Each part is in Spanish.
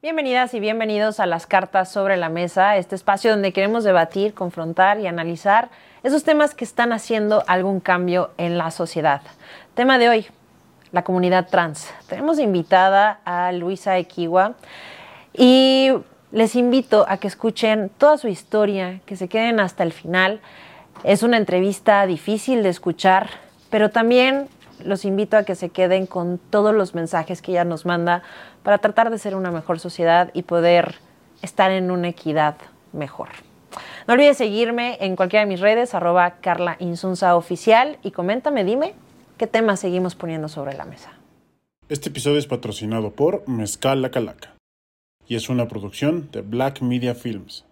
Bienvenidas y bienvenidos a las cartas sobre la mesa, este espacio donde queremos debatir, confrontar y analizar esos temas que están haciendo algún cambio en la sociedad. Tema de hoy, la comunidad trans. Tenemos invitada a Luisa Equiwa y les invito a que escuchen toda su historia, que se queden hasta el final. Es una entrevista difícil de escuchar, pero también los invito a que se queden con todos los mensajes que ella nos manda para tratar de ser una mejor sociedad y poder estar en una equidad mejor. No olvides seguirme en cualquiera de mis redes, arroba Carla Insunza Oficial, y coméntame, dime qué temas seguimos poniendo sobre la mesa. Este episodio es patrocinado por Mezcal La Calaca y es una producción de Black Media Films.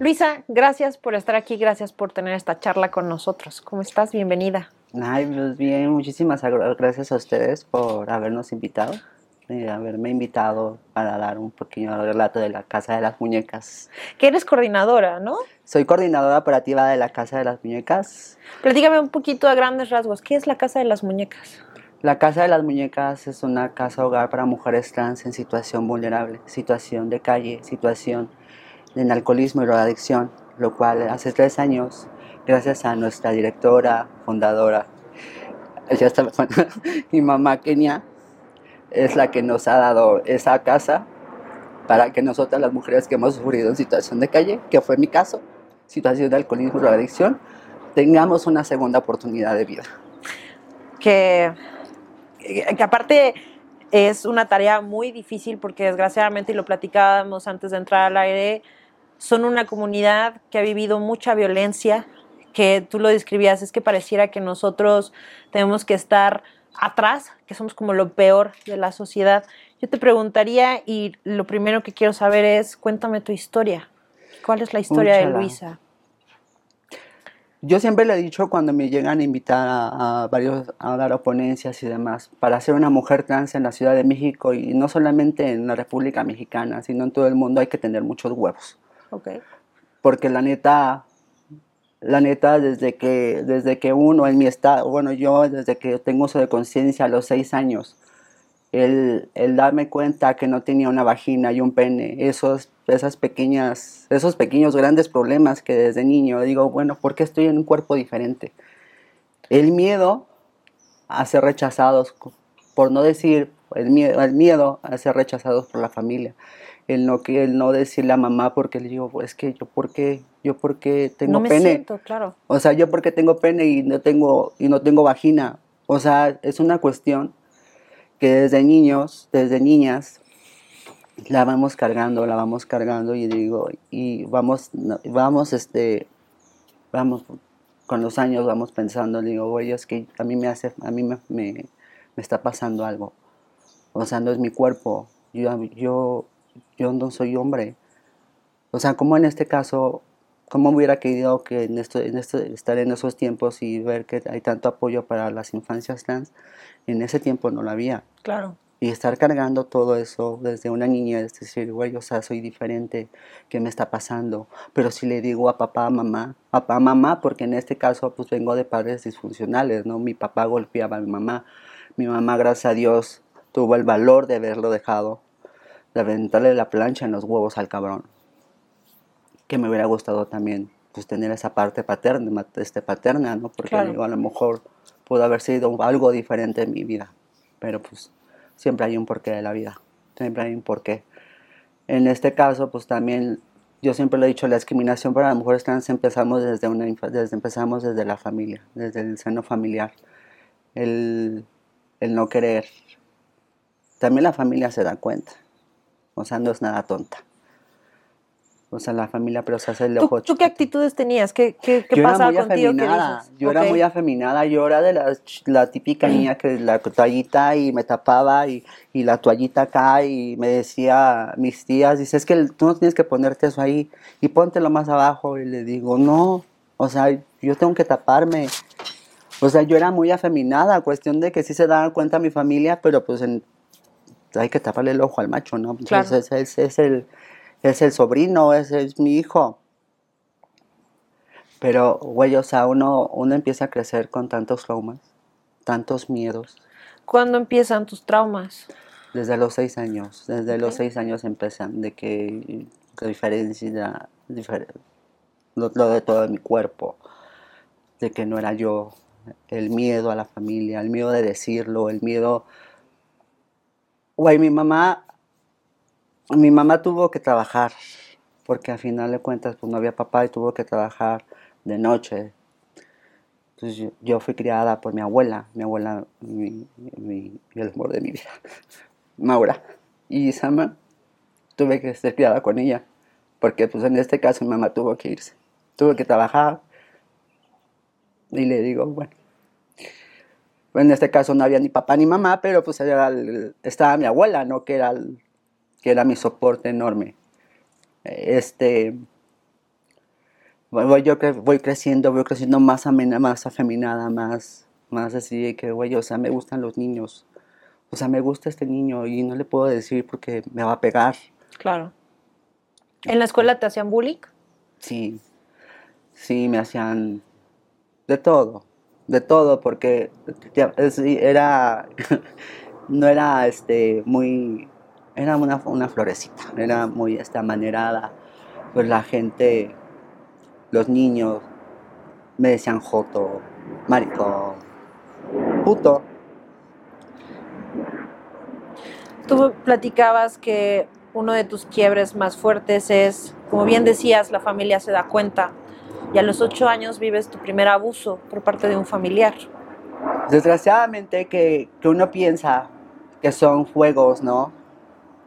Luisa, gracias por estar aquí, gracias por tener esta charla con nosotros. ¿Cómo estás? Bienvenida. Ay, pues bien, muchísimas gracias a ustedes por habernos invitado, eh, haberme invitado para dar un pequeño relato de la Casa de las Muñecas. Que eres coordinadora, ¿no? Soy coordinadora operativa de la Casa de las Muñecas. Platícame un poquito a grandes rasgos, ¿qué es la Casa de las Muñecas? La Casa de las Muñecas es una casa hogar para mujeres trans en situación vulnerable, situación de calle, situación en alcoholismo y drogadicción, lo cual hace tres años, gracias a nuestra directora, fundadora, ya mi mamá Kenia, es la que nos ha dado esa casa para que nosotras las mujeres que hemos sufrido en situación de calle, que fue mi caso, situación de alcoholismo y drogadicción, tengamos una segunda oportunidad de vida. Que, que aparte es una tarea muy difícil porque desgraciadamente, y lo platicábamos antes de entrar al aire, son una comunidad que ha vivido mucha violencia, que tú lo describías, es que pareciera que nosotros tenemos que estar atrás, que somos como lo peor de la sociedad. Yo te preguntaría y lo primero que quiero saber es, cuéntame tu historia. ¿Cuál es la historia de Luisa? Yo siempre le he dicho cuando me llegan a invitar a, varios a dar ponencias y demás, para ser una mujer trans en la Ciudad de México y no solamente en la República Mexicana, sino en todo el mundo hay que tener muchos huevos. Porque la neta, la neta, desde que, desde que uno en mi estado, bueno, yo desde que tengo uso de conciencia a los seis años, el, el, darme cuenta que no tenía una vagina y un pene, esos, esas pequeñas, esos pequeños grandes problemas que desde niño digo, bueno, ¿por qué estoy en un cuerpo diferente? El miedo a ser rechazados, por no decir el miedo, el miedo a ser rechazados por la familia el no, el no decirle a mamá porque le digo, pues que yo porque yo porque tengo no me pene. Siento, claro. O sea, yo porque tengo pene y no tengo y no tengo vagina. O sea, es una cuestión que desde niños, desde niñas la vamos cargando, la vamos cargando y digo, y vamos vamos este vamos con los años vamos pensando, digo, güey, es que a mí me hace a mí me, me, me está pasando algo. O sea, no es mi cuerpo. Yo, yo yo no soy hombre. O sea, como en este caso, ¿cómo hubiera querido que en esto, en esto, estar en esos tiempos y ver que hay tanto apoyo para las infancias trans? En ese tiempo no lo había. Claro. Y estar cargando todo eso desde una niña, es decir, güey, o sea, soy diferente, ¿qué me está pasando? Pero si le digo a papá, mamá, papá, mamá, porque en este caso pues vengo de padres disfuncionales, ¿no? Mi papá golpeaba a mi mamá, mi mamá, gracias a Dios, tuvo el valor de haberlo dejado de aventarle la plancha en los huevos al cabrón. Que me hubiera gustado también pues tener esa parte paterna, este, paterna, ¿no? Porque a lo mejor pudo haber sido algo diferente en mi vida. Pero pues siempre hay un porqué de la vida. Siempre hay un porqué. En este caso, pues también yo siempre lo he dicho, la discriminación para las mujeres trans empezamos desde una desde, empezamos desde la familia, desde el seno familiar. El, el no querer. También la familia se da cuenta. O sea, no es nada tonta. O sea, la familia, pero se hace el ojo. ¿Tú, qué actitudes tenías? ¿Qué, qué, yo pasaba era muy contigo? Afeminada. Yo era muy afeminada. Yo era de la, la típica niña que la toallita y me tapaba y, y, la toallita acá y me decía mis tías, dice, es que tú no tienes que ponerte eso ahí y póntelo más abajo. Y le digo, no, o sea, yo tengo que taparme. O sea, yo era muy afeminada, cuestión de que sí se daban cuenta mi familia, pero pues en, hay que taparle el ojo al macho, ¿no? Claro. es, el, es el sobrino, ese es mi hijo. Pero, güey, o sea, uno, uno empieza a crecer con tantos traumas tantos miedos. ¿Cuándo empiezan tus traumas? Desde los seis años, desde los seis años empiezan de que la diferencia, difer- lo, lo de todo mi cuerpo, de que no era yo, el miedo a la familia, el miedo de decirlo, el miedo... Güey, mi mamá, mi mamá tuvo que trabajar, porque al final de cuentas pues no había papá y tuvo que trabajar de noche. Entonces yo, fui criada por mi abuela, mi abuela, mi, mi- el amor de mi vida, Maura. Y Sama, tuve que ser criada con ella, porque pues en este caso mi mamá tuvo que irse, tuvo que trabajar. Y le digo, bueno, en este caso no había ni papá ni mamá, pero pues era el- estaba mi abuela, ¿no? Que era, el- que era mi soporte enorme. Este, voy, yo cre- voy creciendo, voy creciendo más amena, más afeminada, más, más así de que, güey, o sea, me gustan los niños. O sea, me gusta este niño y no le puedo decir porque me va a pegar. Claro. ¿En la escuela te hacían bullying? Sí, sí, me hacían de todo, de todo, porque era, no era este, muy, era una, una florecita, era muy este, amanerada. Pues la gente, los niños, me decían joto, maricón, puto. Tú platicabas que uno de tus quiebres más fuertes es, como bien decías, la familia se da cuenta y a los ocho años vives tu primer abuso por parte de un familiar. Desgraciadamente que, que uno piensa que son juegos, ¿no?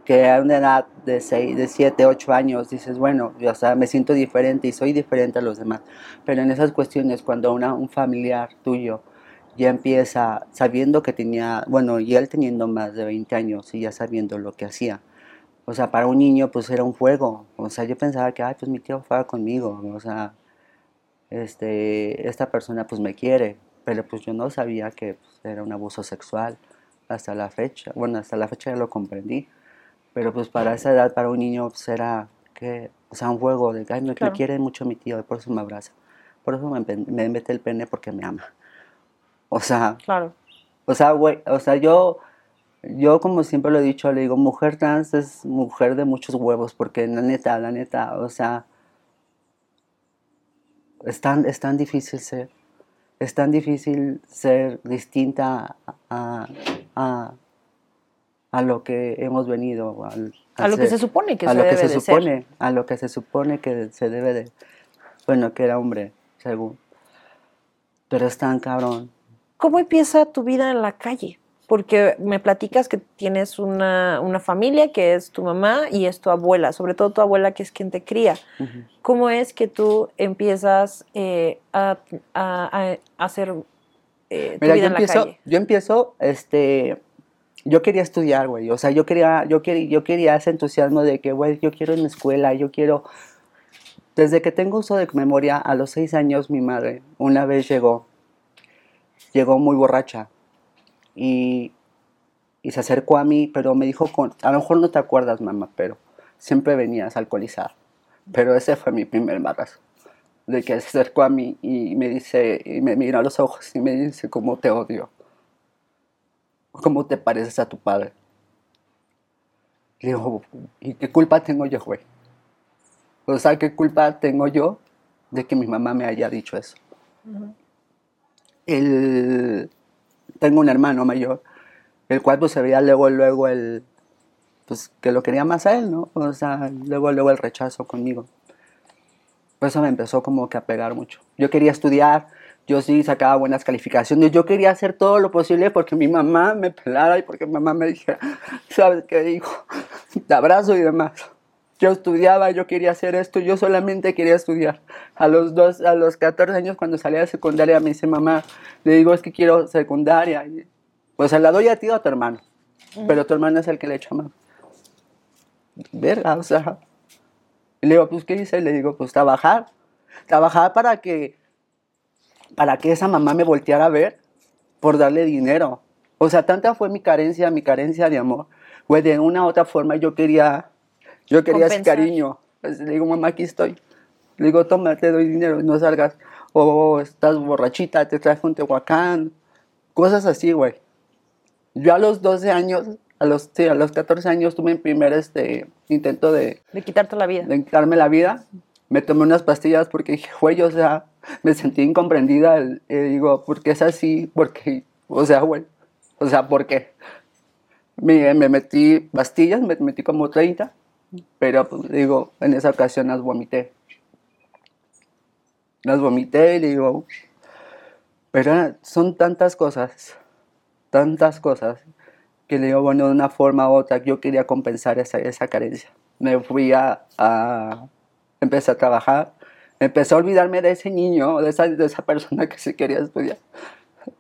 Que a una edad de 6, de 7, 8 años dices, bueno, yo, o sea, me siento diferente y soy diferente a los demás. Pero en esas cuestiones, cuando una, un familiar tuyo ya empieza sabiendo que tenía, bueno, y él teniendo más de 20 años y ya sabiendo lo que hacía. O sea, para un niño pues era un juego. O sea, yo pensaba que, ay, pues mi tío juega conmigo. O sea, este, esta persona pues me quiere, pero pues yo no sabía que pues, era un abuso sexual hasta la fecha. Bueno, hasta la fecha ya lo comprendí, pero pues para esa edad, para un niño, pues era que, o sea, un juego de, ay, me, me Claro. quiere mucho mi tío y por eso me abraza. Por eso me, me mete el pene porque me ama. O sea, Claro. o sea, güey, o sea, yo, yo como siempre lo he dicho, le digo, mujer trans es mujer de muchos huevos, porque la neta, la neta, o sea, es tan, es tan difícil ser, es tan difícil ser distinta a, a, a lo que hemos venido, al- A lo que ser- se supone que a se lo que debe se de ser. supone, a lo que se supone que se debe de, bueno, que era hombre, según. Pero es tan cabrón. ¿Cómo empieza tu vida en la calle? Porque me platicas que tienes una, una familia que es tu mamá y es tu abuela, sobre todo tu abuela que es quien te cría. ¿Cómo es que tú empiezas eh, a, a- a hacer eh, tu Mira, vida yo en la empiezo, calle? yo empiezo, este, yo quería estudiar, güey, o sea, yo quería, yo quería, yo quería ese entusiasmo de que, güey, yo quiero en la escuela, yo quiero, desde que tengo uso de memoria, a los seis años mi madre una vez llegó, llegó muy borracha y, y se acercó a mí, pero me dijo, con, a lo mejor no te acuerdas, mamá, pero siempre venías alcoholizada, pero ese fue mi primer embarazo de que se acercó a mí y me dice, y me mira a los ojos y me dice, ¿cómo te odio? ¿Cómo te pareces a tu padre? Le digo, ¿y qué culpa tengo yo, güey? O sea, ¿qué culpa tengo yo de que mi mamá me haya dicho eso? El- tengo un hermano mayor, el cual pues se veía luego, luego el, pues que lo quería más a él, ¿no? O sea, luego, luego el rechazo conmigo. Pues eso me empezó como que a pegar mucho. Yo quería estudiar, yo sí sacaba buenas calificaciones, yo quería hacer todo lo posible porque mi mamá me pelara y porque mi mamá me dijera, ¿sabes qué dijo? Te abrazo y demás. Yo estudiaba, yo quería hacer esto, yo solamente quería estudiar. A los, dos, a los 14 años cuando salí de secundaria me dice mamá, le digo es que quiero secundaria. Y, pues se la doy a ti o a tu hermano, pero tu hermano es el que le echa más. Verga, o sea, y le digo, pues, ¿qué hice? Le digo, pues, trabajar. Trabajar para que, para que esa mamá me volteara a ver por darle dinero. O sea, tanta fue mi carencia, mi carencia de amor. Pues, de una u otra forma yo quería, yo quería ese cariño. Pues, le digo, mamá, aquí estoy. Le digo, toma, te doy dinero, no salgas. O estás borrachita, te traje un tehuacán. Cosas así, güey. Yo a los 12 años, a los, sí, a los 14 años tuve mi primer este, intento de, De quitarte la vida. de quitarme la vida. Me tomé unas pastillas porque dije, güey, o sea, me sentí incomprendida. Y digo, ¿por qué es así? Porque, o sea, güey, o sea, ¿por qué? Me, me metí pastillas, me metí como 30, pero pues, digo, en esa ocasión las vomité. Las vomité y digo, pero son tantas cosas, tantas cosas, que le digo, bueno, de una forma u otra, yo quería compensar esa, esa carencia. Me fui a, a, empecé a trabajar, empecé a olvidarme de ese niño, de esa, de esa persona que se quería estudiar.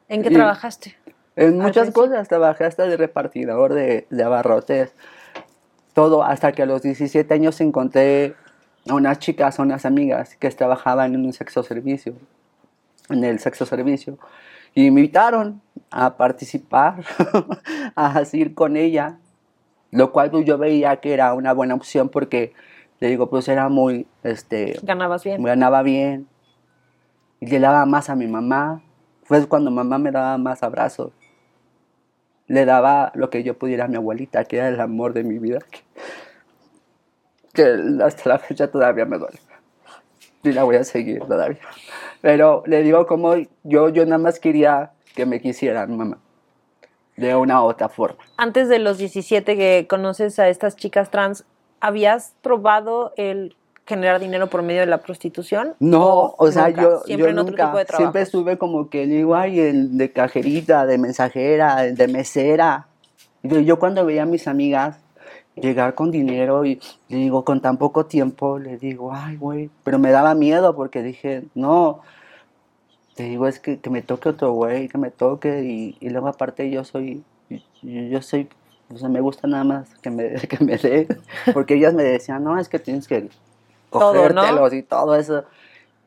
¿En qué Y- trabajaste? En muchas cosas, trabajé hasta de repartidor de, de abarrotes, todo, hasta que a los 17 años encontré a unas chicas, a unas amigas que trabajaban en un sexo servicio, en el sexo servicio, y me invitaron a participar, a ir con ella, lo cual pues, yo veía que era una buena opción porque, le digo, pues era muy, este, Ganabas bien. ganaba bien y le daba más a mi mamá. Fue cuando mamá me daba más abrazos. Le daba lo que yo pudiera a mi abuelita, que era el amor de mi vida. Que hasta la fecha todavía me duele. Y la voy a seguir todavía. Pero le digo como yo, yo nada más quería que me quisieran, mamá. De una u otra forma. Antes de los 17 que conoces a estas chicas trans, ¿habías probado el generar dinero por medio de la prostitución? No, o sea, nunca? yo, siempre yo en otro nunca, tipo de siempre trabajos. estuve como que digo, ay, el de cajerita, de mensajera, el de mesera. Y yo cuando veía a mis amigas llegar con dinero y le digo, con tan poco tiempo, le digo, ay, güey, pero me daba miedo porque dije, no, te digo, es que, que me toque otro güey, que me toque y, y luego aparte yo soy, yo, yo soy, o sea, me gusta nada más que me, que me dé, porque ellas me decían, no, es que tienes que Todo, ¿no? cogértelos y todo eso.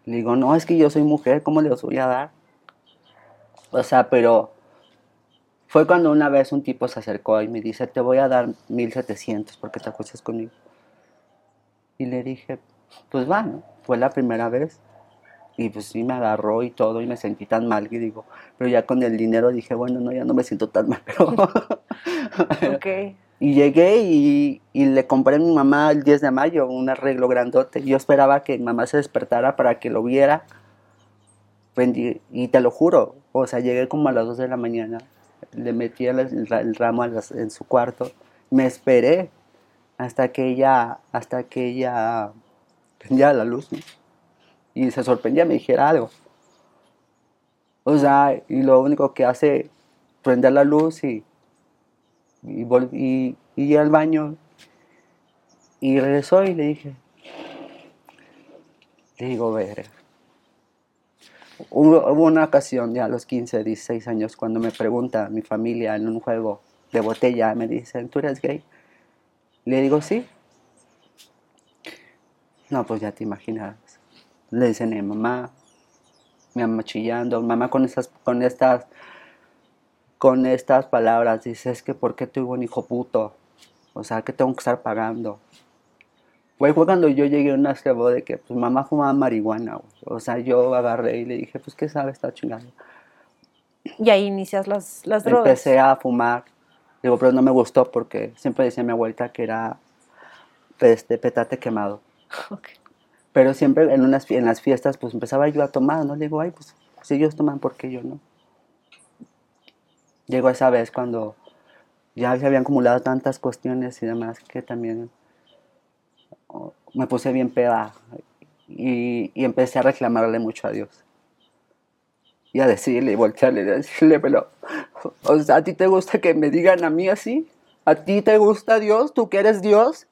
Le digo, no, es que yo soy mujer, ¿cómo les voy a dar? O sea, pero fue cuando una vez un tipo se acercó y me dice, te voy a dar 1700 porque te acuestas conmigo. Y le dije, pues va, ¿no? Fue la primera vez. Y pues sí me agarró y todo y me sentí tan mal y digo, pero ya con el dinero dije, bueno, no, ya no me siento tan mal, pero... Ok. Y llegué y, y le compré a mi mamá el 10 de mayo un arreglo grandote. Yo esperaba que mi mamá se despertara para que lo viera. Y te lo juro, o sea, llegué como a las 2 de la mañana. Le metí el, el ra- el ramo las- en su cuarto. Me esperé hasta que ella, hasta que ella prendía la luz. ¿no? Y se sorprendía, me dijera algo. O sea, y lo único que hace prender la luz y y, y, y al baño y regresó y le dije, le digo, verga. Hubo, una ocasión ya a los 15, 16 años cuando me pregunta mi familia en un juego de botella, me dicen, ¿tú eres gay? Le digo, sí. No, pues ya te imaginas. Le dicen a mamá, mi mamá chillando, mamá con estas, con estas con estas palabras. Dice, es que ¿por qué tuve un hijo puto? O sea, que tengo que estar pagando. Fue, fue cuando yo llegué a una esclavo de que pues mamá fumaba marihuana. güey. O sea, yo agarré y le dije, pues ¿qué sabe esta chingada? Y ahí inicias las, las drogas. Empecé a fumar. Digo, pero no me gustó porque siempre decía mi abuelita que era este, petate quemado. Pero siempre en, unas, en las fiestas pues empezaba yo a tomar, ¿no? Le digo, ay, pues si ellos toman, ¿por qué yo no? Llegó esa vez cuando ya se habían acumulado tantas cuestiones y demás que también oh, me puse bien peda y, y empecé a reclamarle mucho a Dios. Y a decirle, y voltearle, y decirle, pero, o sea, ¿a ti te gusta que me digan a mí así? ¿A ti te gusta Dios? ¿Tú que eres Dios?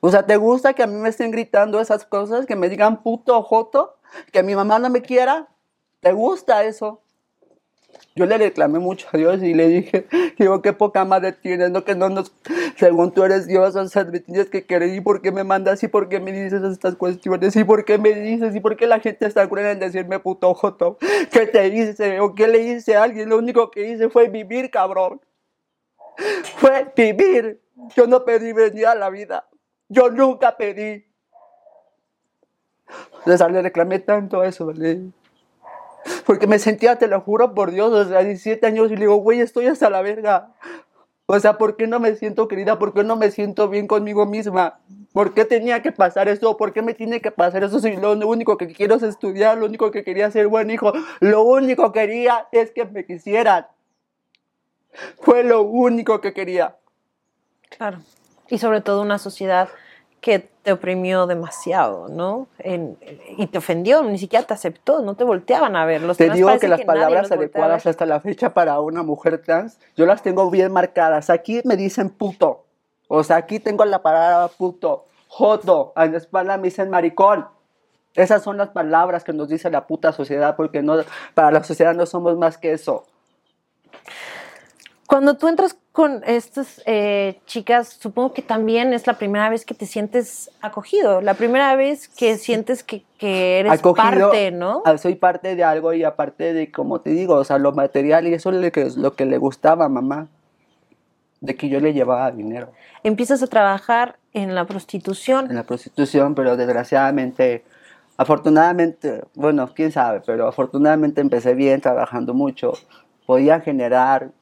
O sea, ¿te gusta que a mí me estén gritando esas cosas? Que me digan puto joto? ¿Que mi mamá no me quiera? ¿Te gusta eso? Yo le reclamé mucho a Dios y le dije, digo, qué poca madre tienes, no que no nos, según tú eres Dios, o sea, me que querer, ¿y por qué me mandas? ¿Y por qué me dices estas cuestiones? ¿Y por qué me dices? ¿Y por qué la gente está cruel en decirme puto joto? ¿Qué te hice? ¿O qué le hice a alguien? Lo único que hice fue vivir, cabrón. Fue vivir. Yo no pedí venir a la vida. Yo nunca pedí. Sea, le reclamé tanto eso, ¿vale? Porque me sentía, te lo juro por Dios, o sea, 17 años y le digo, güey, estoy hasta la verga. O sea, ¿por qué no me siento querida? ¿Por qué no me siento bien conmigo misma? ¿Por qué tenía que pasar eso? ¿Por qué me tiene que pasar eso si lo único que quiero es estudiar? Lo único que quería es ser buen hijo. Lo único que quería es que me quisieran. Fue lo único que quería. Claro. Y sobre todo una sociedad que te oprimió demasiado, ¿no? y te ofendió, ni siquiera te aceptó, no te volteaban a ver. Los te digo que las palabras adecuadas hasta la fecha para una mujer trans, yo las tengo bien marcadas. Aquí me dicen puto. O sea, aquí tengo la palabra puto, joto, en la espalda me dicen maricón. Esas son las palabras que nos dice la puta sociedad, porque no, para la sociedad no somos más que eso. Cuando tú entras con estas eh, chicas, supongo que también es la primera vez que te sientes acogido, la primera vez que sientes que, eres parte, ¿no? Soy parte de algo y aparte de, como te digo, o sea, lo material y eso es lo que, lo que le gustaba a mamá, de que yo le llevaba dinero. Empiezas a trabajar en la prostitución. En la prostitución, pero desgraciadamente, afortunadamente, bueno, quién sabe, pero afortunadamente empecé bien, trabajando mucho, podía generar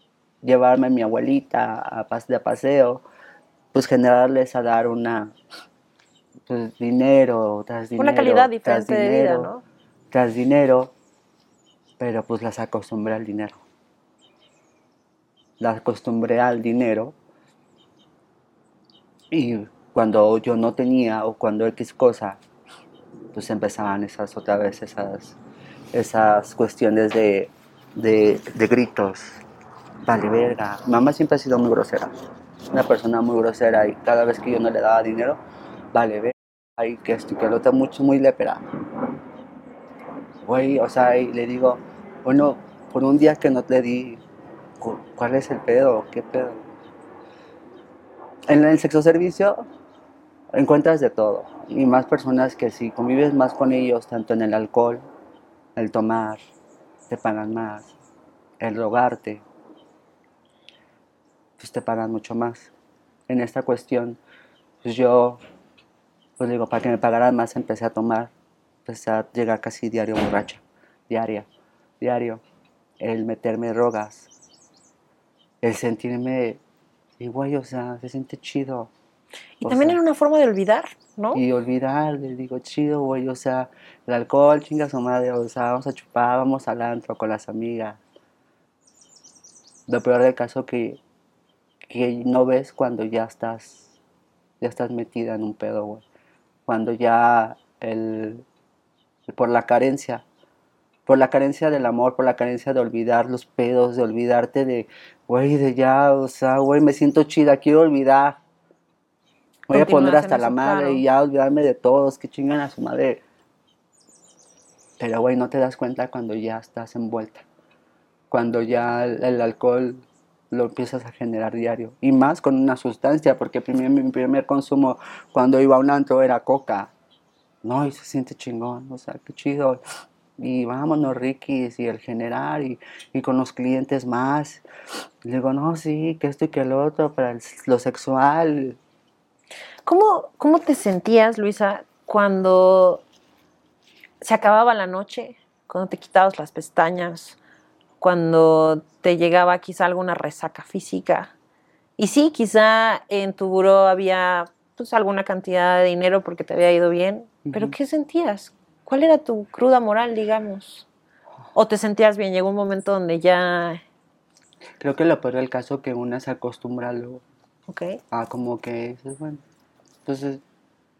llevarme a mi abuelita a, de paseo, pues generarles a dar una pues, dinero tras dinero. Una calidad diferente de vida, ¿no? Tras dinero, pero pues las acostumbré al dinero. Las acostumbré al dinero y cuando yo no tenía o cuando X cosa, pues empezaban esas otra vez esas, esas cuestiones de, de, de gritos, vale verga. Mamá siempre ha sido muy grosera, una persona muy grosera y cada vez que yo no le daba dinero, vale verga, ay, que esto que lo otro, mucho, muy lepera. Güey, o sea, y le digo, bueno, por un día que no te di, ¿cuál es el pedo? ¿Qué pedo? En el sexo servicio encuentras de todo y más personas que si convives más con ellos, tanto en el alcohol, el tomar, te pagan más, el rogarte, pues te pagan mucho más. En esta cuestión, pues yo, pues digo, para que me pagaran más empecé a tomar, empecé a llegar casi diario borracha, diario, diario, el meterme drogas, el sentirme igual, o sea, se siente chido. Y también era una forma de olvidar, ¿no? Y olvidar, le digo, chido, güey, o sea, el alcohol, chinga su madre, o sea, vamos a chupar, vamos al antro con las amigas. Lo peor del caso que que no ves cuando ya estás, ya estás metida en un pedo, güey. Cuando ya el, por la carencia, por la carencia del amor, por la carencia de olvidar los pedos, de olvidarte de, güey, de ya, o sea, güey, me siento chida, quiero olvidar. Voy a poner hasta la madre y ya olvidarme de todos, que chingan a su madre. Pero, güey, no te das cuenta cuando ya estás envuelta. Cuando ya el alcohol lo empiezas a generar diario. Y más con una sustancia, porque primer, mi primer consumo cuando iba a un antro era coca. No, y se siente chingón, o sea, qué chido. Y vámonos, Ricky, y el generar, y, y con los clientes más. Y digo, no, sí, que esto y que lo otro, para lo sexual. ¿Cómo, ¿Cómo te sentías, Luisa, cuando se acababa la noche, cuando te quitabas las pestañas, cuando te llegaba quizá alguna resaca física. Y sí, quizá en tu buró había pues, alguna cantidad de dinero porque te había ido bien, pero ¿qué sentías? ¿Cuál era tu cruda moral, digamos? ¿O te sentías bien? Llegó un momento donde ya... Creo que lo peor del caso que una se acostumbra luego. Ok. A como que, bueno, entonces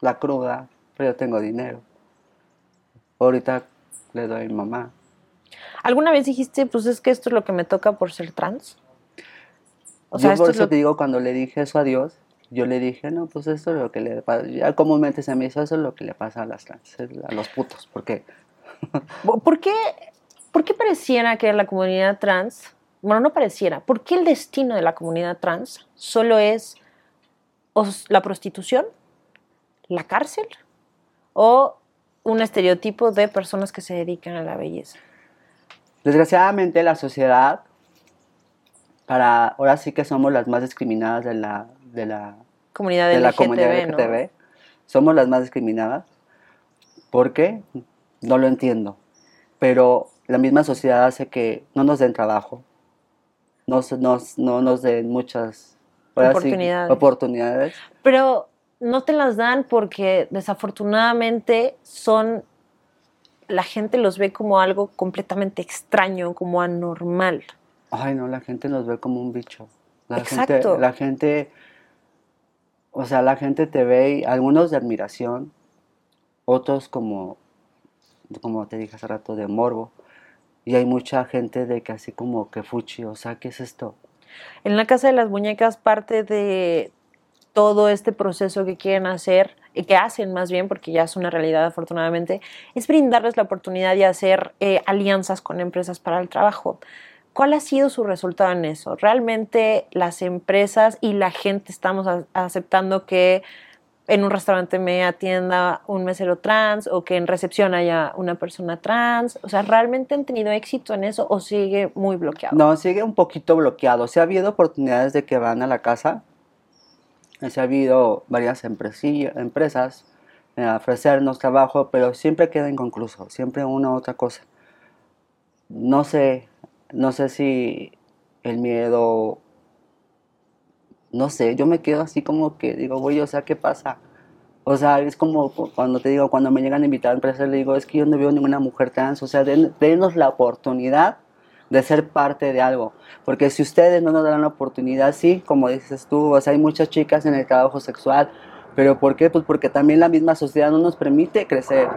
la cruda, pero yo tengo dinero. Ahorita le doy a mi mamá, ¿Alguna vez dijiste, pues es que esto es lo que me toca por ser trans? O sea, yo por eso te digo, cuando le dije eso a Dios, yo le dije, no, pues esto es lo que le pasa. Ya comúnmente se me hizo eso es lo que le pasa a las trans, a los putos. ¿Por qué? ¿Por qué, por qué pareciera que la comunidad trans, bueno, no pareciera, ¿por qué el destino de la comunidad trans solo es la prostitución, la cárcel o un estereotipo de personas que se dedican a la belleza? Desgraciadamente la sociedad, para ahora sí que somos las más discriminadas de la, de la comunidad de la comunidad LGTB, somos las más discriminadas. ¿Por qué? No lo entiendo. pero la misma sociedad hace que no nos den trabajo, no, nos, no nos den muchas oportunidades. oportunidades. Pero no te las dan porque desafortunadamente son, la gente los ve como algo completamente extraño, como anormal. Ay, no, la gente nos ve como un bicho. La Exacto. Gente, la gente, o sea, la gente te ve, algunos de admiración, otros como, como te dije hace rato, de morbo. Y hay mucha gente de que así como que fuchi, o sea, ¿qué es esto? En la Casa de las Muñecas parte de todo este proceso que quieren hacer, y que hacen más bien, porque ya es una realidad afortunadamente, es brindarles la oportunidad de hacer eh, alianzas con empresas para el trabajo. ¿Cuál ha sido su resultado en eso? ¿Realmente las empresas y la gente estamos aceptando que en un restaurante me atienda un mesero trans o que en recepción haya una persona trans? O sea, ¿realmente han tenido éxito en eso o sigue muy bloqueado? No, sigue un poquito bloqueado. Sí ha habido oportunidades de que van a la casa. Sí ha habido varias empresas a ofrecernos trabajo, pero siempre queda inconcluso, siempre una u otra cosa. No sé, no sé si el miedo, no sé, yo me quedo así como que digo, güey, o sea, ¿qué pasa? O sea, es como cuando te digo, cuando me llegan a invitar a empresas, le digo, es que yo no veo ninguna mujer trans, o sea, denos la oportunidad de ser parte de algo. Porque si ustedes no nos dan la oportunidad, sí, como dices tú, o sea, hay muchas chicas en el trabajo sexual, pero ¿por qué? Pues porque también la misma sociedad no nos permite crecer.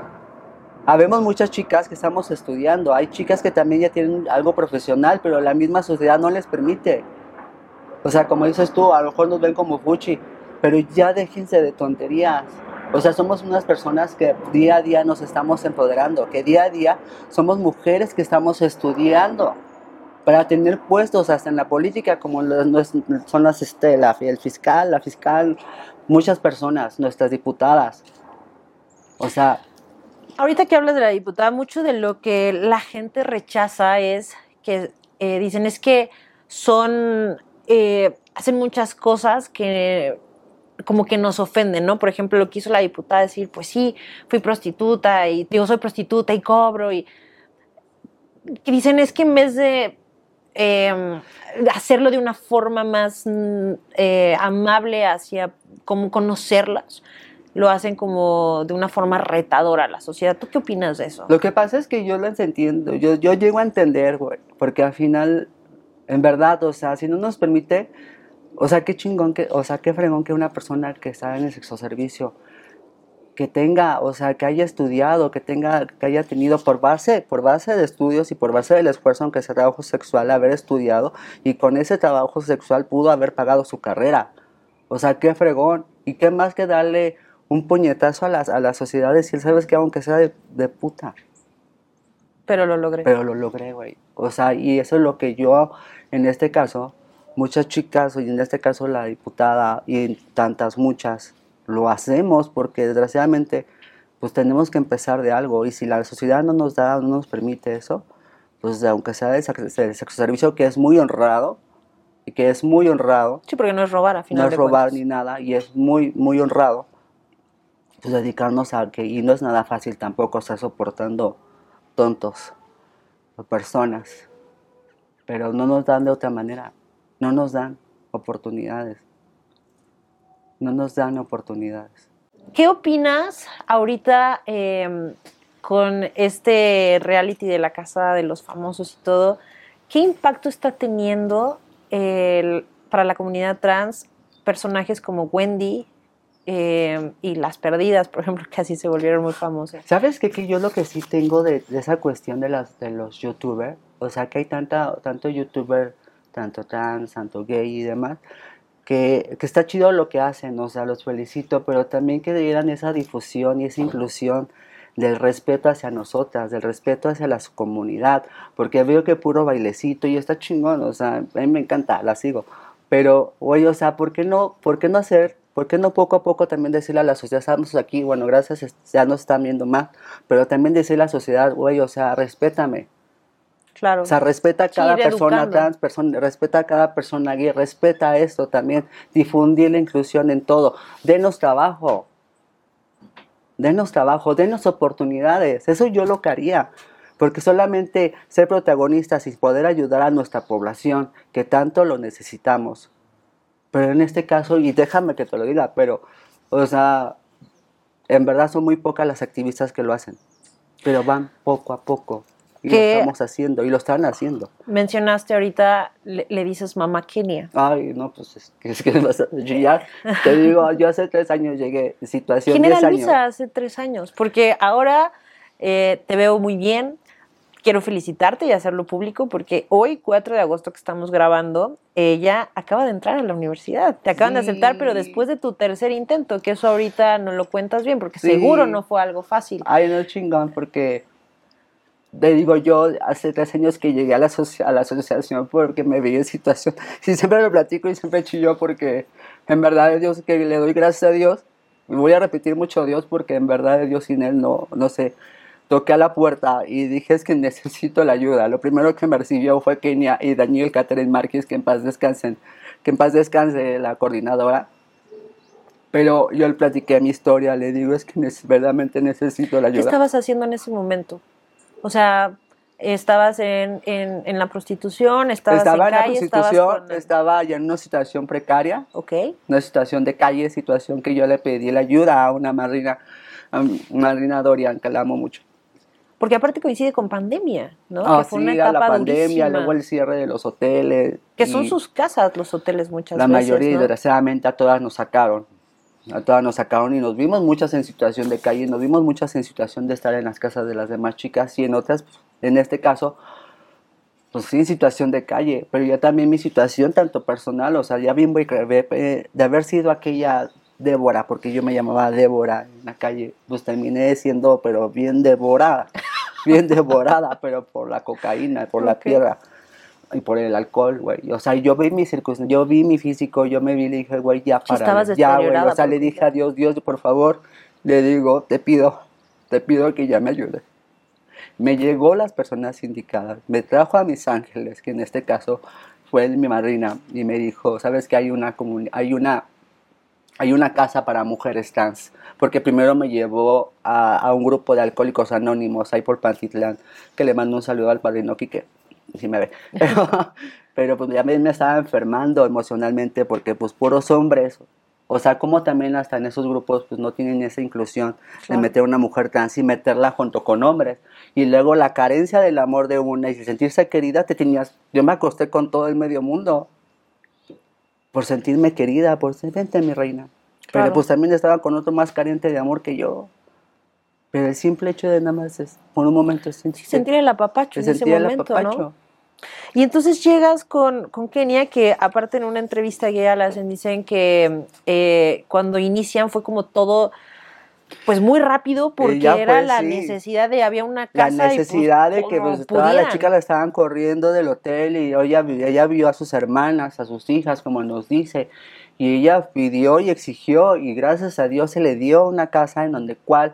Habemos muchas chicas que estamos estudiando, hay chicas que también ya tienen algo profesional, pero la misma sociedad no les permite. O sea, como dices tú, a lo mejor nos ven como fuchi, pero ya déjense de tonterías. O sea, somos unas personas que día a día nos estamos empoderando, que día a día somos mujeres que estamos estudiando para tener puestos hasta en la política, como son las este, el fiscal, la fiscal, muchas personas, nuestras diputadas. O sea... Ahorita que hablas de la diputada, mucho de lo que la gente rechaza es que eh, dicen es que son, eh, hacen muchas cosas que como que nos ofenden, ¿no? Por ejemplo, lo que hizo la diputada decir, pues sí, fui prostituta y digo, soy prostituta y cobro y dicen es que en vez de eh, hacerlo de una forma más mm, eh, amable hacia cómo conocerlas, lo hacen como de una forma retadora a la sociedad. ¿Tú qué opinas de eso? Lo que pasa es que yo lo entiendo, yo, yo llego a entender, güey, porque al final, en verdad, o sea, si no nos permite o sea, qué chingón, que, o sea, qué fregón que una persona que está en el sexo servicio, que tenga, o sea, que haya estudiado, que tenga, que haya tenido por base, por base de estudios y por base del esfuerzo, aunque sea trabajo sexual, haber estudiado y con ese trabajo sexual pudo haber pagado su carrera. O sea, qué fregón. Y qué más que darle un puñetazo a las, a la sociedad, decir, sabes que aunque sea de, de puta. Pero lo logré. Pero lo logré, güey. O sea, y eso es lo que yo, en este caso, muchas chicas, y en este caso la diputada y tantas muchas, lo hacemos porque desgraciadamente pues tenemos que empezar de algo y si la sociedad no nos da, no nos permite eso, pues aunque sea el sexo servicio que es muy honrado y que es muy honrado. Sí, porque no es robar, a final No es robar ni nada y es muy, muy honrado. Pues dedicarnos a que, y no es nada fácil tampoco estar soportando tontos o personas, pero no nos dan de otra manera. No nos dan oportunidades. No nos dan oportunidades. ¿Qué opinas ahorita em, con este reality de la casa de los famosos y todo? ¿Qué impacto está teniendo para la comunidad trans personajes como Wendy em, y Las Perdidas, por ejemplo, que así se volvieron muy famosas? ¿Sabes qué? Que yo lo que sí tengo de, esa cuestión de, las, de los youtubers, o sea, que hay tanta, tanto youtuber tanto trans, tanto gay y demás, que, que, está chido lo que hacen, o sea, los felicito, pero también que dieran esa difusión y esa inclusión del respeto hacia nosotras, del respeto hacia la comunidad, porque veo que puro bailecito y está chingón, o sea, a mí me encanta, la sigo, pero, oye, o sea, ¿por qué no, por qué no hacer, por qué no poco a poco también decirle a la sociedad, estamos aquí, bueno, gracias, ya nos están viendo más, pero también decirle a la sociedad, oye, o sea, respétame, Claro. O sea, respeta a cada persona trans, persona, respeta a cada persona gay, respeta esto también, difundir la inclusión en todo. Denos trabajo, denos trabajo, denos oportunidades. Eso yo lo que haría. porque solamente ser protagonistas y poder ayudar a nuestra población, que tanto lo necesitamos. Pero en este caso, y déjame que te lo diga, pero, o sea, en verdad son muy pocas las activistas que lo hacen, pero van poco a poco. Y lo estamos haciendo, y lo están haciendo. Mencionaste ahorita, le, dices mamá Kenia. Ay, no, pues es, es que yo ya te digo, yo hace tres años llegué, situación ¿Quién era Luisa hace tres años? Porque ahora eh, te veo muy bien, quiero felicitarte y hacerlo público porque hoy, 4 de agosto que estamos grabando, ella acaba de entrar a la universidad. Te acaban de aceptar, pero después de tu tercer intento, que eso ahorita no lo cuentas bien, porque seguro no fue algo fácil. Ay, no, chingón, porque te digo yo, hace tres años que llegué a la, a la asociación porque me vi en situación, y siempre lo platico y siempre chillo porque en verdad Dios que le doy gracias a Dios, y voy a repetir mucho a Dios porque en verdad Dios sin Él no, no sé, toqué a la puerta y dije es que necesito la ayuda. Lo primero que me recibió fue Kenia y Daniel Catherine Márquez, que en paz descansen, que en paz descanse la coordinadora. Pero yo le platiqué mi historia, le digo es que verdaderamente necesito la ayuda. ¿Qué estabas haciendo en ese momento? O sea, estabas en, en, la prostitución, estabas estaba en, la prostitución, estaba ya en una situación precaria, okay. una situación de calle, situación que yo le pedí la ayuda a una madrina, a madrina Dorian, que la amo mucho. Porque aparte coincide con pandemia, ¿no? Ah, que fue una etapa la pandemia, luego el cierre de los hoteles. Que son sus casas los hoteles muchas la veces. La mayoría, desgraciadamente, a todas nos sacaron. A todas nos sacaron y nos vimos muchas en situación de calle, nos vimos muchas en situación de estar en las casas de las demás chicas y en otras, en este caso, pues sí, en situación de calle, pero ya también mi situación tanto personal, o sea, ya bien voy de haber sido aquella Débora, porque yo me llamaba Débora en la calle, pues terminé siendo, pero bien devorada, bien devorada, pero por la cocaína, por la tierra y por el alcohol, güey. O sea, yo vi mi circunstancia, yo vi mi físico, yo me vi y le dije, güey, ya para. ya, güey. O sea, le dije a Dios, Dios, por favor, le digo, te pido, te pido que ya me ayude. Me llegó las personas indicadas, me trajo a mis ángeles, que en este caso fue mi madrina, y me dijo, sabes que hay una hay una hay una casa para mujeres trans, porque primero me llevó a, un grupo de alcohólicos anónimos ahí por Pantitlán, que le mando un saludo al padrino Quique, me ve. Pero, pues ya me, me, estaba enfermando emocionalmente porque pues puros hombres, o sea, como también hasta en esos grupos pues no tienen esa inclusión de meter a una mujer trans y meterla junto con hombres. Y luego la carencia del amor de una y sentirse querida, te tenías, yo me acosté con todo el medio mundo por sentirme querida, por ser, vente mi reina. Pero pues también estaba con otro más carente de amor que yo. Pero el simple hecho de nada más es, por un momento sentir, sentir el apapacho en ese momento, ¿no? Y entonces llegas con, con, Kenia, que aparte en una entrevista que ya la hacen, dicen que eh, cuando inician fue como todo pues muy rápido porque era la necesidad de había una casa la necesidad de que pues, todas las chicas la estaban corriendo del hotel y ella, ella vio a sus hermanas a sus hijas como nos dice. Y ella pidió y exigió y gracias a Dios se le dio una casa en donde cual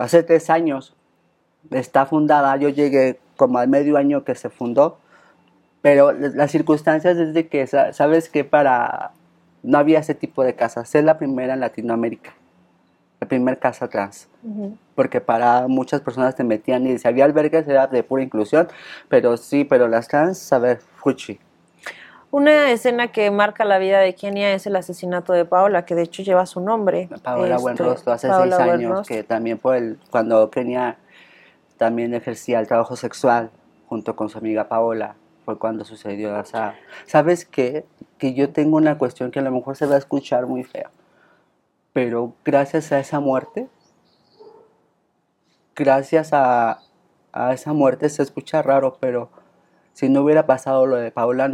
hace tres años está fundada yo llegué como al medio año que se fundó pero las circunstancias es de que sabes que para no había ese tipo de casas es la primera en Latinoamérica la primera casa trans. Porque para muchas personas te metían y si había albergues era de pura inclusión, pero sí, pero las trans, a ver, fuchi. Una escena que marca la vida de Kenia es el asesinato de Paola, que de hecho lleva su nombre. Paola este, Buenrostro, hace seis años, que también por el, cuando Kenia también ejercía el trabajo sexual junto con su amiga Paola, fue cuando sucedió. O sea, ¿sabes qué? Que yo tengo una cuestión que a lo mejor se va a escuchar muy fea pero gracias a esa muerte, gracias a, esa muerte se escucha raro, pero si no hubiera pasado lo de Paula,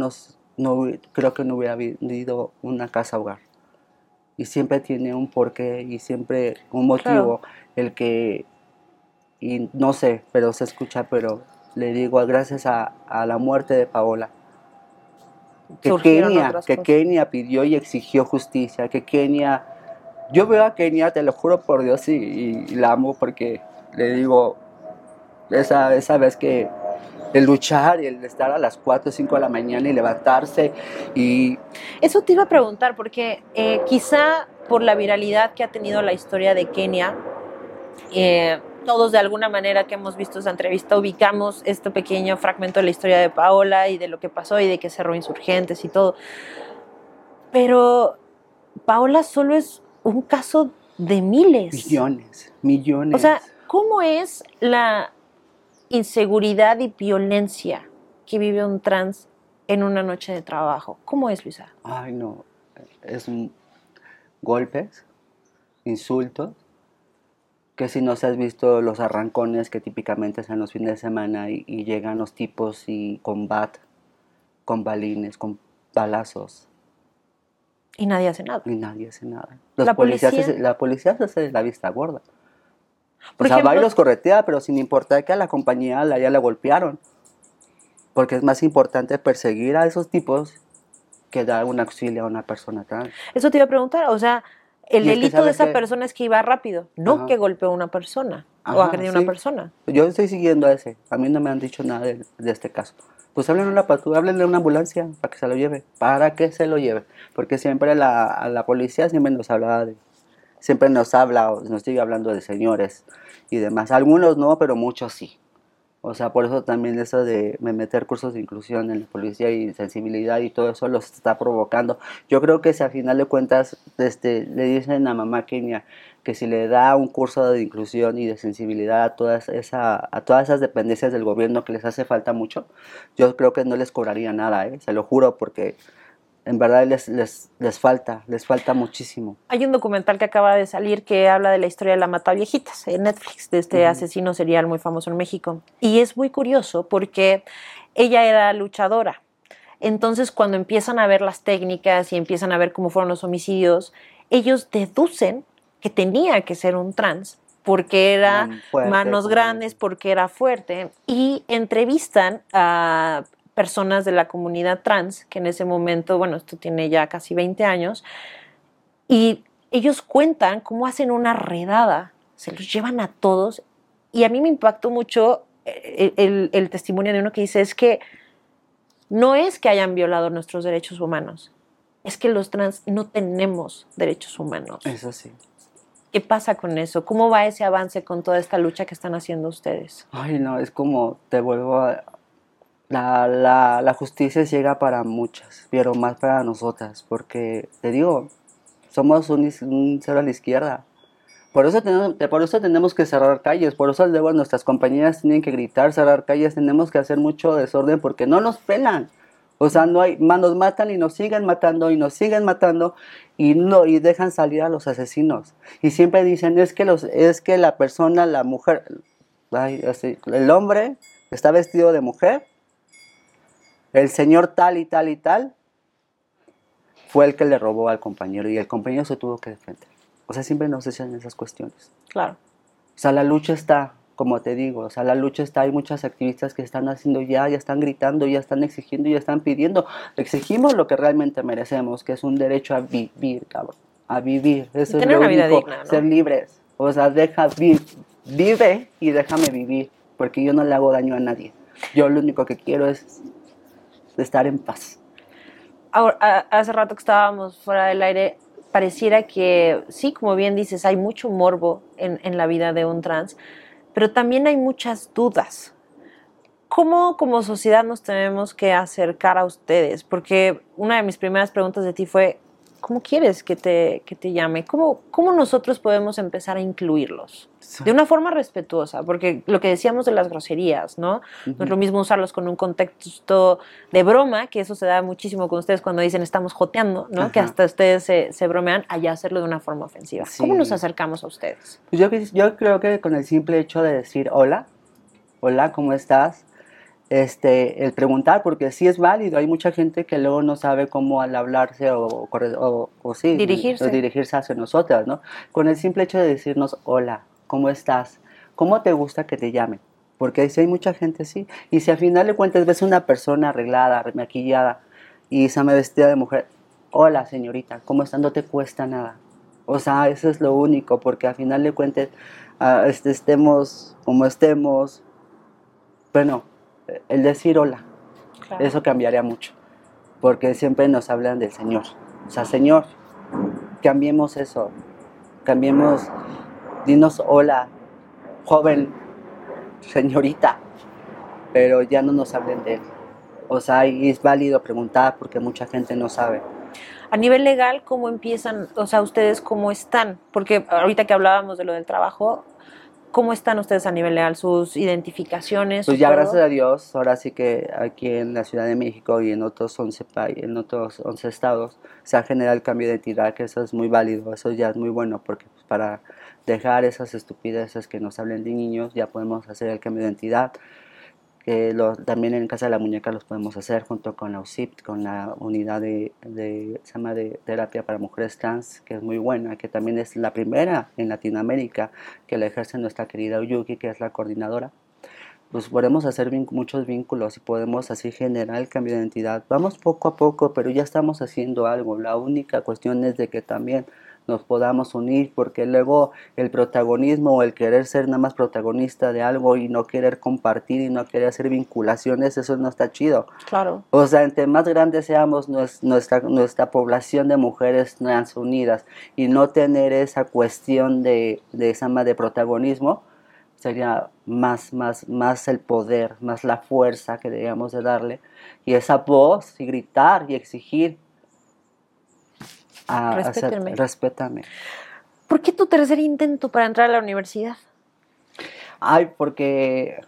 no, creo que no hubiera habido una casa hogar. Y siempre tiene un porqué y siempre un motivo el que, y no sé, pero se escucha, pero le digo, gracias a, la muerte de Paola, que Kenia, que Kenia pidió y exigió justicia, que Kenia yo veo a Kenia, te lo juro por Dios, y, la amo porque le digo, esa, esa vez que el luchar y el estar a las 4 o 5 de la mañana y levantarse y... Eso te iba a preguntar, porque eh, quizá por la viralidad que ha tenido la historia de Kenia, eh, todos de alguna manera que hemos visto esa entrevista ubicamos este pequeño fragmento de la historia de Paola y de lo que pasó y de que cerró insurgentes y todo. Pero Paola solo es un caso de miles. Millones, millones. O sea, ¿cómo es la inseguridad y violencia que vive un trans en una noche de trabajo? ¿Cómo es, Luisa? Ay, no. Es un golpes, insultos, que si no se has visto los arrancones que típicamente son los fines de semana y, y llegan los tipos y combat, con balines, con balazos, Y nadie hace nada. y nadie hace nada. Los La policías policía- se- la policía se hace la vista gorda. O Por sea, va y ejemplo- los corretea, pero sin importar que a la compañía la, ya la golpearon. Porque es más importante perseguir a esos tipos que dar un auxilio a una persona trans. Eso te iba a preguntar, o sea, el Y es que delito de esa que- persona es que iba rápido, no Ajá. que golpeó a una persona o Ajá, agredió a sí. una persona. Yo estoy siguiendo a ese. A mí no me han dicho nada de, de este caso. Pues háblenle a una patrulla, háblenle a una ambulancia para que se lo lleve. Para que se lo lleve. Porque siempre la, a la policía siempre nos habla de. Siempre nos habla nos sigue hablando de señores y demás. Algunos no, pero muchos sí. O sea, por eso también eso de me- meter cursos de inclusión en la policía y sensibilidad y todo eso los está provocando. Yo creo que si al final de cuentas este, le dicen a mamá Kenia que si le da un curso de inclusión y de sensibilidad a todas, esa, a todas esas dependencias del gobierno que les hace falta mucho, yo creo que no les cobraría nada, ¿eh? se lo juro, porque en verdad les, les, les falta, les falta muchísimo. Hay un documental que acaba de salir que habla de la historia de la mata viejitas en Netflix, de este asesino serial muy famoso en México. Y es muy curioso porque ella era luchadora. Entonces, cuando empiezan a ver las técnicas y empiezan a ver cómo fueron los homicidios, ellos deducen que tenía que ser un trans porque era fuerte, manos grandes, porque era fuerte, y entrevistan a personas de la comunidad trans, que en ese momento, bueno, esto tiene ya casi 20 años, y ellos cuentan cómo hacen una redada, se los llevan a todos, y a mí me impactó mucho eh, el, el- el testimonio de uno que dice, es que no es que hayan violado nuestros derechos humanos, es que los trans no tenemos derechos humanos. Eso sí. ¿Qué pasa con eso? ¿Cómo va ese avance con toda esta lucha que están haciendo ustedes? Ay, no, es como te vuelvo a... La, la, la justicia llega para muchas, pero más para nosotras, porque te digo, somos un, cero a la izquierda. Por eso, tenemos, por eso tenemos que cerrar calles, por eso luego nuestras compañeras tienen que gritar, cerrar calles, tenemos que hacer mucho desorden porque no nos pelan. O sea, no hay, nos matan y nos siguen matando y nos siguen matando y no y dejan salir a los asesinos. Y siempre dicen, es que los es que la persona, la mujer, ay, así, el hombre está vestido de mujer. El señor tal y tal y tal fue el que le robó al compañero y el compañero se tuvo que defender. O sea, siempre nos echan esas cuestiones. Claro. O sea, la lucha está, como te digo, o sea, la lucha está, hay muchas activistas que están haciendo ya, ya están gritando, ya están exigiendo, ya están pidiendo. Exigimos lo que realmente merecemos, que es un derecho a vivir, cabrón. A vivir. Eso tener es lo una vida único, digna, ¿no? ser libres. O sea, deja, vi- vive y déjame vivir, porque yo no le hago daño a nadie. Yo lo único que quiero es estar en paz. Hace rato que estábamos fuera del aire, pareciera que, sí, como bien dices, hay mucho morbo en, en la vida de un trans, pero también hay muchas dudas. ¿Cómo como sociedad nos tenemos que acercar a ustedes? Porque una de mis primeras preguntas de ti fue, ¿cómo quieres que te, que te llame? ¿Cómo, ¿Cómo nosotros podemos empezar a incluirlos? De una forma respetuosa, porque lo que decíamos de las groserías, ¿no? No es lo mismo usarlos con un contexto de broma, que eso se da muchísimo con ustedes cuando dicen estamos joteando, ¿no? Que hasta ustedes se, se bromean, allá hacerlo de una forma ofensiva. ¿Cómo nos acercamos a ustedes? Pues Yo, yo creo que con el simple hecho de decir hola, hola, ¿cómo estás? Este, el preguntar, porque sí es válido, hay mucha gente que luego no sabe cómo al hablarse o, o, o sí, Dirigirse. o dirigirse hacia nosotras, ¿no? Con el simple hecho de decirnos hola, ¿cómo estás? ¿Cómo te gusta que te llamen? Porque si hay mucha gente así, y si al final de cuentas ves una persona arreglada, maquillada, y se me vestida de mujer, hola señorita, ¿cómo está? No te cuesta nada. O sea, eso es lo único, porque al final de cuentas, ah, este, estemos como estemos, bueno, el decir hola, Claro. eso cambiaría mucho, porque siempre nos hablan del Señor. O sea, Señor, cambiemos eso, cambiemos, dinos hola, joven, señorita, pero ya no nos hablen de él. O sea, y es válido preguntar porque mucha gente no sabe. A nivel legal, ¿cómo empiezan? O sea, ustedes cómo están? Porque ahorita que hablábamos de lo del trabajo, ¿cómo están ustedes a nivel legal? ¿Sus identificaciones? Pues ya todo? gracias a Dios, ahora sí que aquí en la Ciudad de México y en otros 11, pa- en otros 11 estados se ha generado el cambio de identidad, que eso es muy válido, eso ya es muy bueno, porque pues, para dejar esas estupideces que nos hablen de niños, ya podemos hacer el cambio de identidad. Que lo- también en Casa de la Muñeca los podemos hacer junto con la UCIP, con la unidad de, de, se llama de terapia para mujeres trans, que es muy buena, que también es la primera en Latinoamérica que la ejerce nuestra querida Uyuki, que es la coordinadora pues podemos hacer muchos vínculos y podemos así generar el cambio de identidad. Vamos poco a poco, pero ya estamos haciendo algo. La única cuestión es de que también nos podamos unir, porque luego el protagonismo o el querer ser nada más protagonista de algo y no querer compartir y no querer hacer vinculaciones, eso no está chido. Claro. O sea, entre más grandes seamos nues- nuestra, nuestra población de mujeres trans unidas y no tener esa cuestión de, de, esa de protagonismo, sería más, más, más el poder, más la fuerza que debíamos de darle y esa voz y gritar y exigir a, Respétenme. respétame. ¿Por qué tu tercer intento para entrar a la universidad? Ay, porque,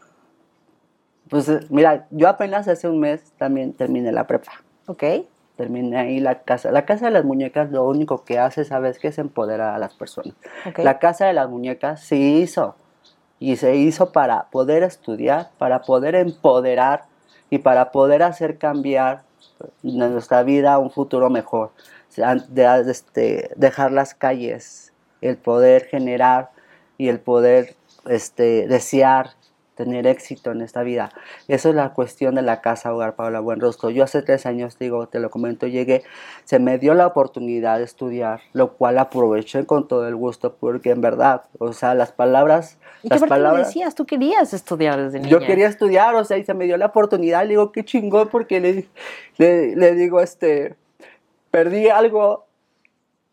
pues mira, yo apenas hace un mes también terminé la prepa. ¿Ok? terminé ahí la casa. La casa de las muñecas lo único que hace, ¿sabes qué? Es empoderar a las personas. Ok. La casa de las muñecas se hizo y se hizo para poder estudiar, para poder empoderar y para poder hacer cambiar nuestra vida a un futuro mejor. De- este, dejar las calles, el poder generar y el poder este, desear tener éxito en esta vida. Eso es la cuestión de la casa hogar Paula Buenrostro. Yo hace tres años, digo, te lo comento, llegué, se me dio la oportunidad de estudiar, lo cual aproveché con todo el gusto, porque en verdad, o sea, las palabras, ¿Y qué las qué palabras, decías? Tú querías estudiar desde niña. yo quería estudiar, o sea, y se me dio la oportunidad, le digo, qué chingón, porque le, le, le digo, este, perdí algo,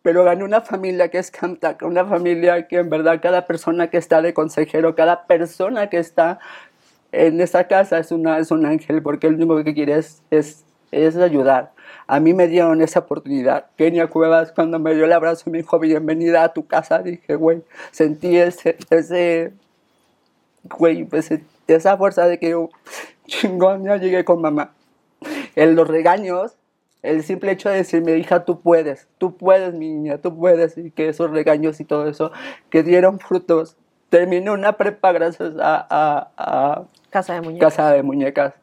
pero gané una familia que es Camtac, una familia que en verdad cada persona que está de consejero, cada persona que está en esa casa es, una, es un ángel, porque el único que quiere es, es, es ayudar. A mí me dieron esa oportunidad. Kenia Cuevas, cuando me dio el abrazo, me dijo, bienvenida a tu casa, dije, güey, sentí ese, ese, güey, pues esa fuerza de que yo, chingón, ya llegué con mamá. En los regaños, el simple hecho de decirme, hija, tú puedes, tú puedes, mi niña, tú puedes, y que esos regaños y todo eso, que dieron frutos. Terminé una prepa gracias a, a, a Casa de muñecas. Casa de Muñecas,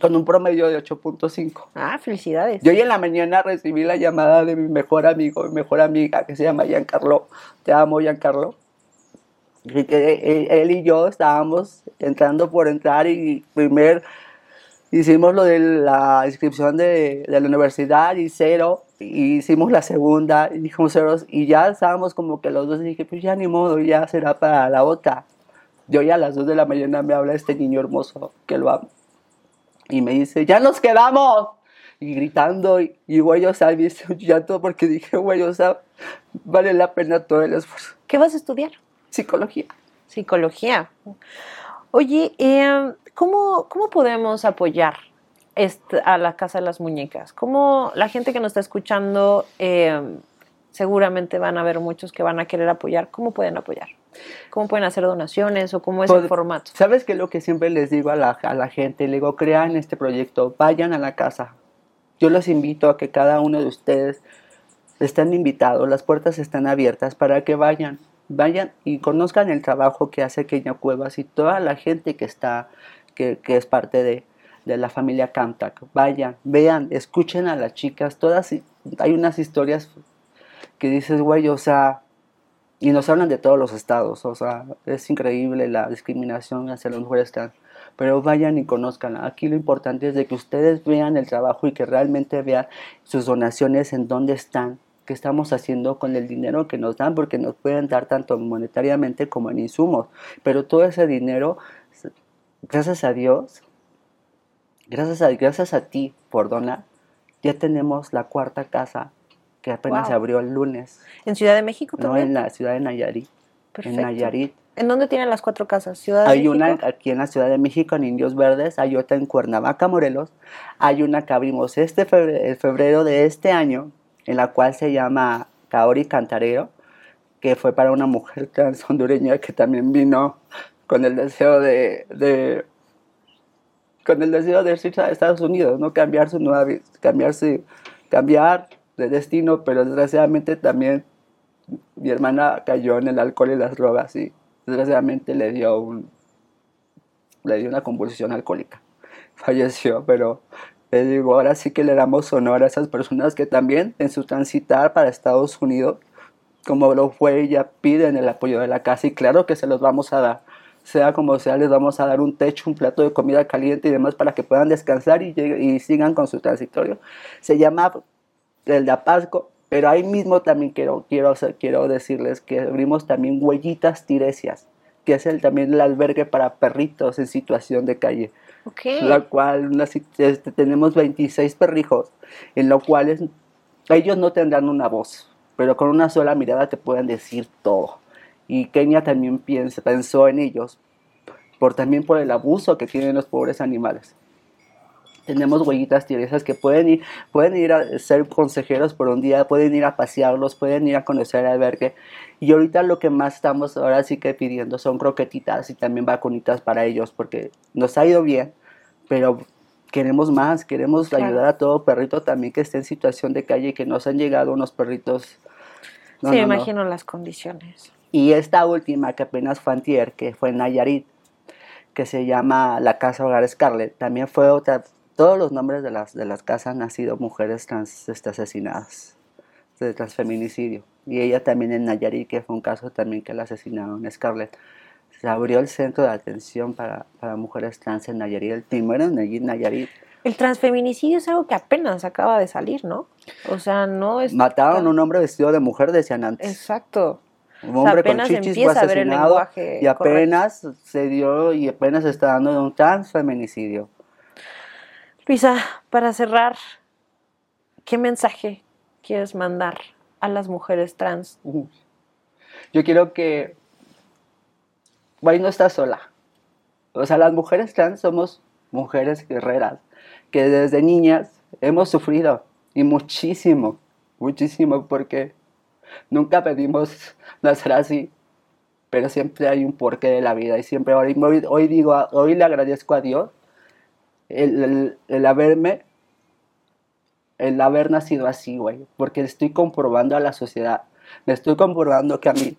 con un promedio de 8.5. Ah, felicidades. Yo hoy en la mañana recibí la llamada de mi mejor amigo, mi mejor amiga, que se llama Giancarlo. Te amo, Giancarlo. Y que él, él y yo estábamos entrando por entrar y primer hicimos lo de la inscripción de, de la universidad y cero, y hicimos la segunda y dijimos ceros, y ya estábamos como que los dos, y dije, pues ya ni modo, ya será para la otra. Yo ya a las dos de la mañana me habla este niño hermoso, que lo amo, y me dice, ya nos quedamos, y gritando, y, y güey, o sea, me hice un llanto porque dije, güey, o sea, vale la pena todo el esfuerzo. ¿Qué vas a estudiar? Psicología. Psicología. Oye, eh, ¿cómo, ¿cómo podemos apoyar este- a la Casa de las Muñecas? ¿Cómo la gente que nos está escuchando, eh, seguramente van a haber muchos que van a querer apoyar? ¿Cómo pueden apoyar? ¿Cómo pueden hacer donaciones o cómo es el formato? ¿Sabes qué es lo que siempre les digo a la, a la gente? Le digo, crean este proyecto, vayan a la casa. Yo los invito a que cada uno de ustedes estén invitados, las puertas están abiertas para que vayan, vayan y conozcan el trabajo que hace Kenia Cuevas y toda la gente que está, que, es parte de, de la familia Camtac. Vayan, vean, escuchen a las chicas, todas, hay unas historias que dices, güey, o sea, y nos hablan de todos los estados, o sea, es increíble la discriminación hacia las mujeres. Pero vayan y conozcan. Aquí lo importante es de que ustedes vean el trabajo y que realmente vean sus donaciones en dónde están, qué estamos haciendo con el dinero que nos dan, porque nos pueden dar tanto monetariamente como en insumos. Pero todo ese dinero, gracias a Dios, gracias a, gracias a ti por donar, ya tenemos la cuarta casa que apenas Wow. se abrió el lunes. ¿En Ciudad de México No, también? en la ciudad de Nayarit. Perfecto. En Nayarit. ¿En dónde tienen las cuatro casas? ¿Ciudad de Hay México? una aquí en la Ciudad de México, en Indios Verdes, hay otra en Cuernavaca, Morelos. Hay una que abrimos este febrero, el febrero de este año, en la cual se llama Kaori Cantarero, que fue para una mujer trans hondureña que también vino con el deseo de, de- con el deseo de irse a Estados Unidos, no cambiar su nueva cambiarse, cambiar de destino, pero desgraciadamente también mi hermana cayó en el alcohol y las drogas y desgraciadamente le dio un le dio una convulsión alcohólica. Falleció, pero le digo, ahora sí que le damos honor a esas personas que también en su transitar para Estados Unidos, como lo fue ella, piden el apoyo de la casa y claro que se los vamos a dar. Sea como sea, les vamos a dar un techo, un plato de comida caliente y demás para que puedan descansar y, y sigan con su transitorio. Se llama el de Apasco, pero ahí mismo también quiero, quiero, quiero decirles que abrimos también Huellitas Tiresias, que es el, también el albergue para perritos en situación de calle Ok. la cual una este, tenemos 26 perrijos, en lo cual es- ellos no tendrán una voz, pero con una sola mirada te pueden decir todo. Y Kenia también piensa, pensó en ellos, por, también por el abuso que tienen los pobres animales. Tenemos huellitas tiresas que pueden ir, pueden ir a ser consejeros por un día, pueden ir a pasearlos, pueden ir a conocer el albergue. Y ahorita lo que más estamos ahora sí que pidiendo son croquetitas y también vacunitas para ellos, porque nos ha ido bien, pero queremos más, queremos Claro. ayudar a todo perrito también que esté en situación de calle y que nos han llegado unos perritos. No, sí, me no, no. imagino las condiciones. Y esta última que apenas fue antier, que fue en Nayarit, que se llama la Casa Hogar Scarlett, también fue otra, todos los nombres de las, de las casas han sido mujeres trans este, asesinadas, de transfeminicidio. Y ella también en Nayarit, que fue un caso también que la asesinaron Scarlett. Se abrió el centro de atención para, para mujeres trans en Nayarit, el primero en Nayarit. El transfeminicidio es algo que apenas acaba de salir, ¿no? O sea, no es... Mataron a un hombre vestido de mujer, decían antes. Exacto. Un O sea, hombre con chichis fue empieza a ver el asesinado lenguaje y apenas se dio y apenas se está dando un transfeminicidio. Luisa, para cerrar, ¿qué mensaje quieres mandar a las mujeres trans? Yo quiero que Guay no está sola. O sea, las mujeres trans somos mujeres guerreras que desde niñas hemos sufrido y muchísimo, muchísimo porque nunca pedimos nacer así, pero siempre hay un porqué de la vida y siempre hoy, hoy, digo, hoy le agradezco a Dios el, el- haberme, el haber nacido así, güey, porque estoy comprobando a la sociedad, me estoy comprobando que a mí,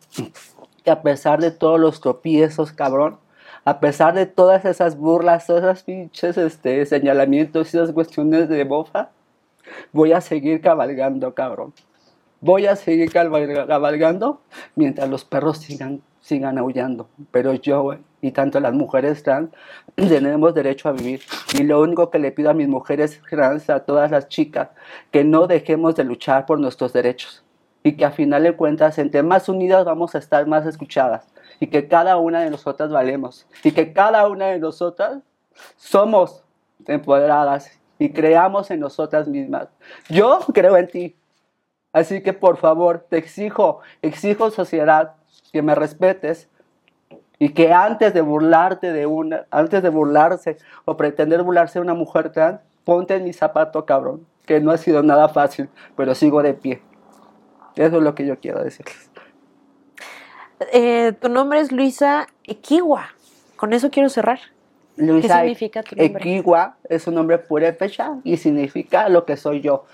que a pesar de todos los tropiezos, cabrón, a pesar de todas esas burlas, todas esas pinches este, señalamientos y esas cuestiones de bofa, voy a seguir cabalgando, cabrón. Voy a seguir cabalga- cabalgando mientras los perros sigan, sigan aullando. Pero yo, y tanto las mujeres trans, tenemos derecho a vivir. Y lo único que le pido a mis mujeres trans, a todas las chicas, que no dejemos de luchar por nuestros derechos. Y que a final de cuentas, entre más unidas vamos a estar más escuchadas. Y que cada una de nosotras valemos. Y que cada una de nosotras somos empoderadas y creamos en nosotras mismas. Yo creo en ti. Así que por favor, te exijo, exijo sociedad que me respetes y que antes de burlarte de una, antes de burlarse o pretender burlarse de una mujer trans, ponte en mi zapato, cabrón, que no ha sido nada fácil, pero sigo de pie. Eso es lo que yo quiero decirles. Eh, tu nombre es Luisa Equiwa. Con eso quiero cerrar. Luisa significa tu nombre? Equiwa es un nombre purépecha y significa lo que soy yo,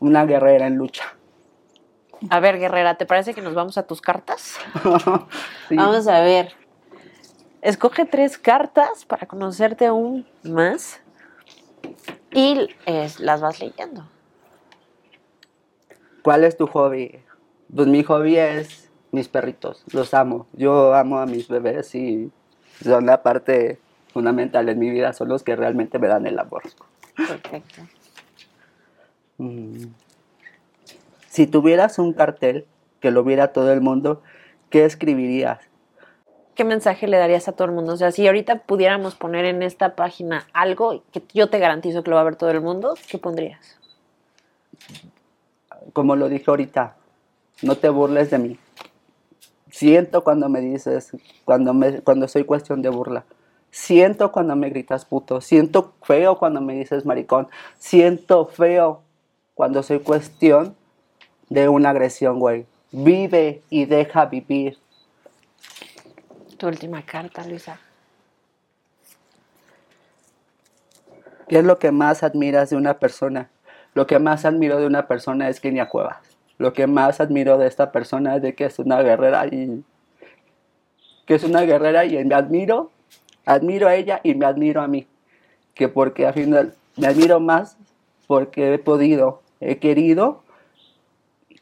una guerrera en lucha. A ver, guerrera, ¿te parece que nos vamos a tus cartas? Sí. Vamos a ver. Escoge tres cartas para conocerte aún más y eh, las vas leyendo. ¿Cuál es tu hobby? Pues mi hobby es mis perritos, los amo. Yo amo a mis bebés y son la parte fundamental en mi vida, son los que realmente me dan el amor. Perfecto. Mm. Si tuvieras un cartel que lo viera todo el mundo, ¿qué escribirías? ¿Qué mensaje le darías a todo el mundo? O sea, si ahorita pudiéramos poner en esta página algo que yo te garantizo que lo va a ver todo el mundo, ¿qué pondrías? Como lo dije ahorita, no te burles de mí. Siento cuando me dices, cuando, me, cuando soy cuestión de burla. Siento cuando me gritas puto. Siento feo cuando me dices maricón. Siento feo cuando soy cuestión de una agresión, güey. Vive y deja vivir. Tu última carta, Luisa. ¿Qué es lo que más admiras de una persona? Lo que más admiro de una persona es Kenia Cuevas. Lo que más admiro de esta persona es de que es una guerrera y que es una guerrera y me admiro, admiro a ella y me admiro a mí. Que porque al final me admiro más porque he podido, he querido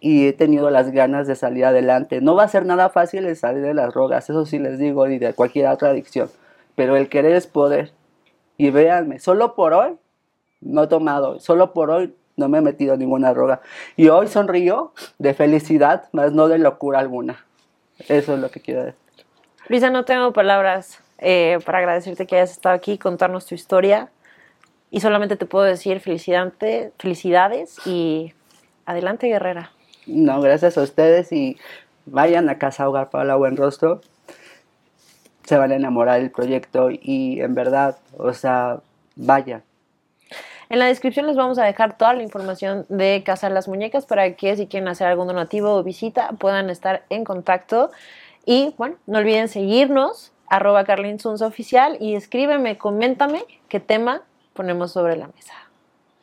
y he tenido las ganas de salir adelante. No va a ser nada fácil el salir de las drogas, eso sí les digo, y de cualquier otra adicción. Pero el querer es poder. Y véanme, solo por hoy no he tomado, solo por hoy no me he metido ninguna droga. Y hoy sonrío de felicidad, más no de locura alguna. Eso es lo que quiero decir. Luisa, no tengo palabras eh, para agradecerte que hayas estado aquí, contarnos tu historia. Y solamente te puedo decir felicidades y adelante, guerrera. No, gracias a ustedes y vayan a Casa Hogar para la Buen Rostro. Se van a enamorar del proyecto y en verdad, o sea, vayan. En la descripción les vamos a dejar toda la información de Casa Las Muñecas para que si quieren hacer algún donativo o visita puedan estar en contacto. Y bueno, no olviden seguirnos, arroba y escríbeme, coméntame qué tema ponemos sobre la mesa.